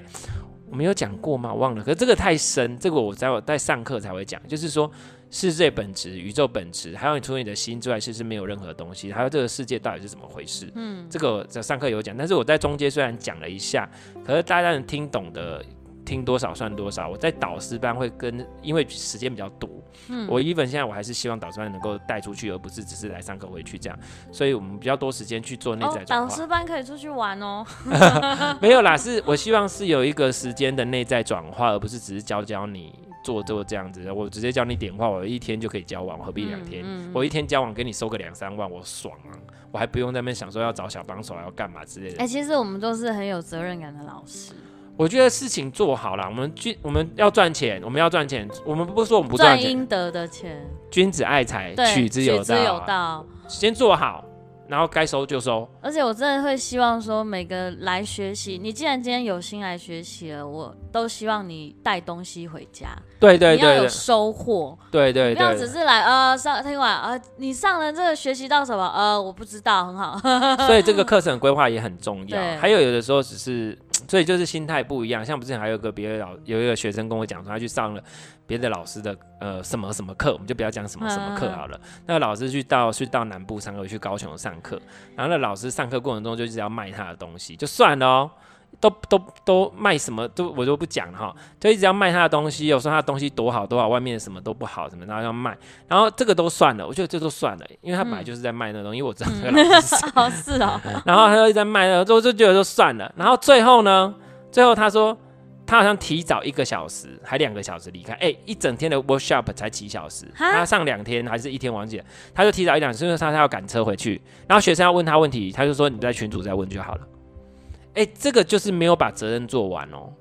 我们有讲过吗？我忘了。可是这个太深，这个我在我在上课才会讲。就是说，世界本质、宇宙本质，还有你除了你的心之外，其实没有任何东西。还有这个世界到底是怎么回事？嗯，这个在上课有讲，但是我在中间虽然讲了一下，可是大家能听懂的。听多少算多少。我在导师班会跟，因为时间比较多，嗯，我 even 现在我还是希望导师班能够带出去，而不是只是来上课回去这样。所以我们比较多时间去做内在转化。导师班可以出去玩哦。没有啦，是我希望是有一个时间的内在转化，而不是只是教教你做做这样子。我直接教你点化，我一天就可以交往，我何必两天？嗯嗯、我一天交往给你收个两三万，我爽啊！我还不用在那边想说要找小帮手要干嘛之类的。哎、欸，其实我们都是很有责任感的老师。我觉得事情做好了，我们君我们要赚钱，我们要赚钱，我们不是说我们不赚钱，赚应得的钱。君子爱财，取之有道，取之有道。先做好，然后该收就收。而且我真的会希望说，每个来学习，你既然今天有心来学习了，我都希望你带东西回家。对对对，你要有收获。对对对，不要只是来呃上听完呃，你上了这个学习到什么呃，我不知道，很好。所以这个课程规划也很重要。还有有的时候只是。所以就是心态不一样，像我们之前还有个别的老有一个学生跟我讲说，他去上了别的老师的呃什么什么课，我们就不要讲什么什么课好了。那个老师去到去到南部上课，去高雄上课，然后那老师上课过程中就一直要卖他的东西，就算了哦。都都都卖什么都我都不讲哈，就一直要卖他的东西，有时候他的东西多好多好，外面什么都不好什么，然后要卖，然后这个都算了，我觉得这都算了，因为他本来就是在卖那东西，因为我知道这个老师是，是哦，然后他就一直在卖那个，就就觉得就算了，然后最后呢，最后他说他好像提早一个小时还两个小时离开，哎，一整天的 workshop 才几小时，他上两天还是一天忘记了，他就提早一两因为他他要赶车回去，然后学生要问他问题，他就说你在群组再问就好了。哎、这个就是没有把责任做完哦，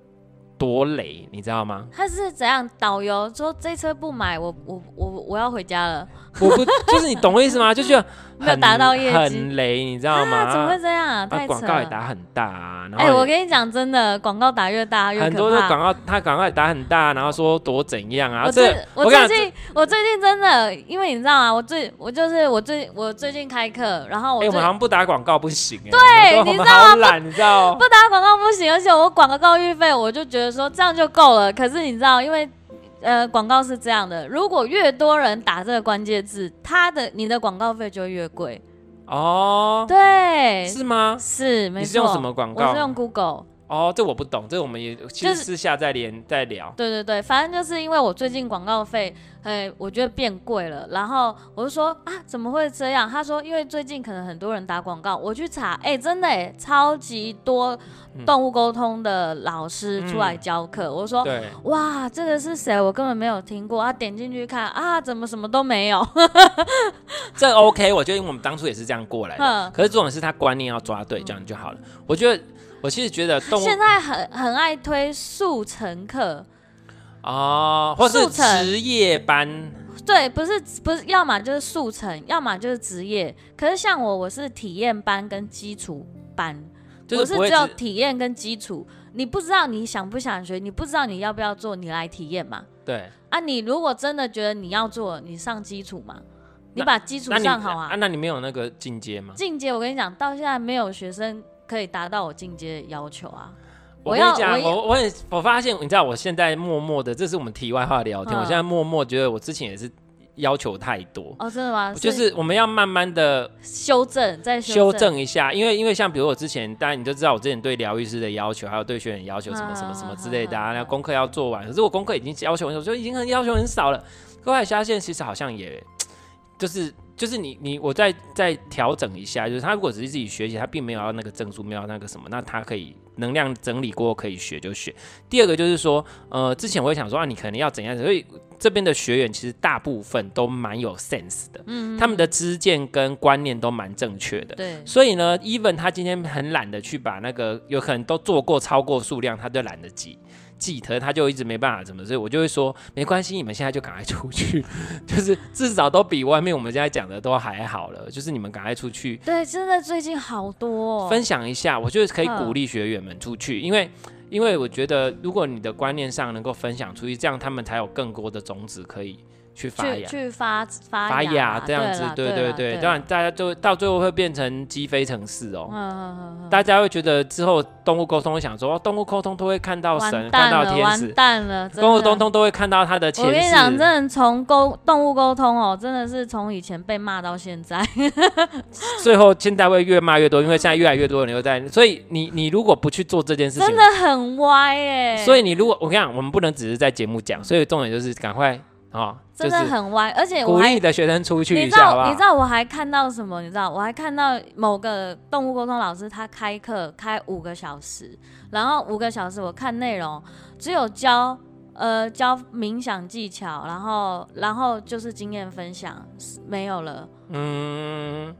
多累，你知道吗？他是怎样？导游说这车不买，我我我我要回家了。我不就是你懂我意思吗？就觉得没有达到业绩，很雷，你知道吗？啊、怎么会这样！广告也打很大啊。哎、欸，我跟你讲，真的，广告打越大越。很多的广告，他广告也打很大，然后说多怎样啊？我最我最近我，我最近真的，因为你知道吗？我最我就是我最我最近开课，然后我、欸、我们好像不打广告不行哎。对，你知道吗？你知道不打广告不行，而且我广告预费，我就觉得说这样就够了。可是你知道，因为。呃，广告是这样的，如果越多人打这个关键字，他的你的广告费就越贵。哦，对，是吗？是，没错。你是用什么广告？我是用 Google。哦，这我不懂，这我们也其实私下再连、就是、再聊。对对对，反正就是因为我最近广告费，哎，我觉得变贵了，然后我就说啊，怎么会这样？他说，因为最近可能很多人打广告，我去查，哎，真的哎，超级多动物沟通的老师出来教课。嗯、我说，哇，这个是谁？我根本没有听过啊！点进去看啊，怎么什么都没有？这 OK，我觉得因为我们当初也是这样过来的，可是重点是他观念要抓对，这样就好了。我觉得。我其实觉得动物现在很很爱推速成课哦，或是职业班。对，不是不是，要么就是速成，要么就是职业。可是像我，我是体验班跟基础班，就是我是只有体验跟基础。你不知道你想不想学，你不知道你要不要做，你来体验嘛。对啊，你如果真的觉得你要做，你上基础嘛，你把基础上好啊。啊，那你没有那个进阶吗？进阶，我跟你讲，到现在没有学生。可以达到我进阶的要求啊！我跟你讲，我我也我发现，你知道，我现在默默的，这是我们题外话聊天。嗯、我现在默默觉得，我之前也是要求太多哦，真的吗？就是我们要慢慢的修正，再修正一下。因为因为像比如我之前，当然你就知道我之前对疗愈师的要求，还有对学员要求什么什么什么之类的啊，那功课要做完。可是我功课已经要求很少，就已经很要求很少了。后来发现，其实好像也就是。就是你你我再再调整一下，就是他如果只是自己学习，他并没有要那个证书，没有要那个什么，那他可以能量整理过可以学就学。第二个就是说，呃，之前我会想说啊，你可能要怎样，所以这边的学员其实大部分都蛮有 sense 的，嗯，他们的知见跟观念都蛮正确的，对。所以呢，even 他今天很懒得去把那个有可能都做过超过数量，他都懒得记。记得他就一直没办法怎么，所以我就会说没关系，你们现在就赶快出去，就是至少都比外面我们现在讲的都还好了。就是你们赶快出去，对，真的最近好多哦，分享一下，我就是可以鼓励学员们出去，因为因为我觉得如果你的观念上能够分享出去，这样他们才有更多的种子可以。去发芽，去发发发芽这样子，对对对，当然大家就到最后会变成鸡飞城市哦。大家会觉得之后动物沟通会想说，动物沟通都会看到神，看到天使，完蛋了，动物沟通都会看到他的前世。我跟你讲，真的从沟动物沟通哦，真的是从以前被骂到现在，最后现在会越骂越多，因为现在越来越多人又在，所以你你如果不去做这件事情，真的很歪哎。所以你如果我跟你讲，我们不能只是在节目讲，所以重点就是赶快。哦，真的很歪，而且我鼓励你的学生出去你知道，你知道我还看到什么？你知道我还看到某个动物沟通老师，他开课开五个小时，然后五个小时我看内容只有教呃教冥想技巧，然后然后就是经验分享，没有了。嗯，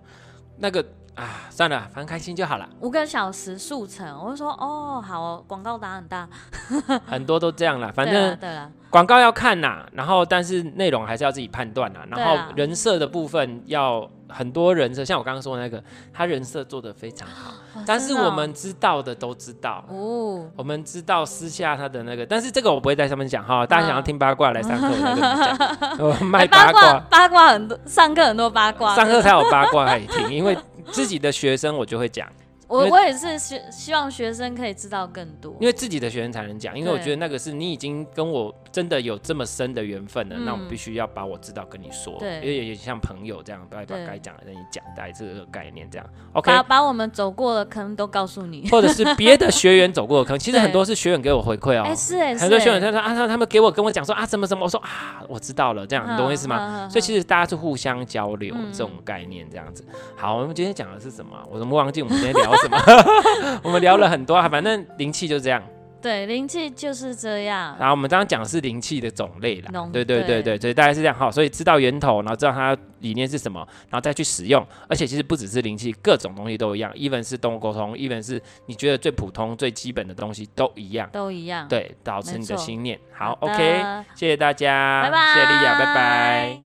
那个。啊，算了，反正开心就好了。五个小时速成，我就说哦，好哦，广告打很大，很多都这样了。反正对了，广告要看呐，然后但是内容还是要自己判断呐。然后人设的部分要很多人设，像我刚刚说的那个，他人设做的非常好。但是我们知道的都知道哦，我们知道私下他的那个，但是这个我不会在上面讲哈。大家想要听八卦来上课，我来跟你讲。卖八卦，八卦很多，上课很多八卦，上课才有八卦可以听，因为。自己的学生，我就会讲。我我也是希希望学生可以知道更多，因为自己的学生才能讲，因为我觉得那个是你已经跟我真的有这么深的缘分了，那我们必须要把我知道跟你说，对，因为也像朋友这样，把把该讲的跟你讲，大概这个概念这样。OK，把把我们走过的坑都告诉你，或者是别的学员走过的坑，其实很多是学员给我回馈哦，哎是哎，很多学员他说啊，他们给我跟我讲说啊，什么什么，我说啊，我知道了，这样你懂我意思吗？所以其实大家是互相交流这种概念这样子。好，我们今天讲的是什么？我怎么忘记我们今天聊什么？我们聊了很多啊，反正灵气就这样。对，灵气就是这样。然后我们刚刚讲的是灵气的种类啦。对对对对，所以大概是这样哈。所以知道源头，然后知道它理念是什么，然后再去使用。而且其实不只是灵气，各种东西都一样。even 是动物沟通，even 是你觉得最普通、最基本的东西都一样。都一样。对，保持你的心念。好，OK，谢谢大家，拜拜，谢谢莉亚，拜拜。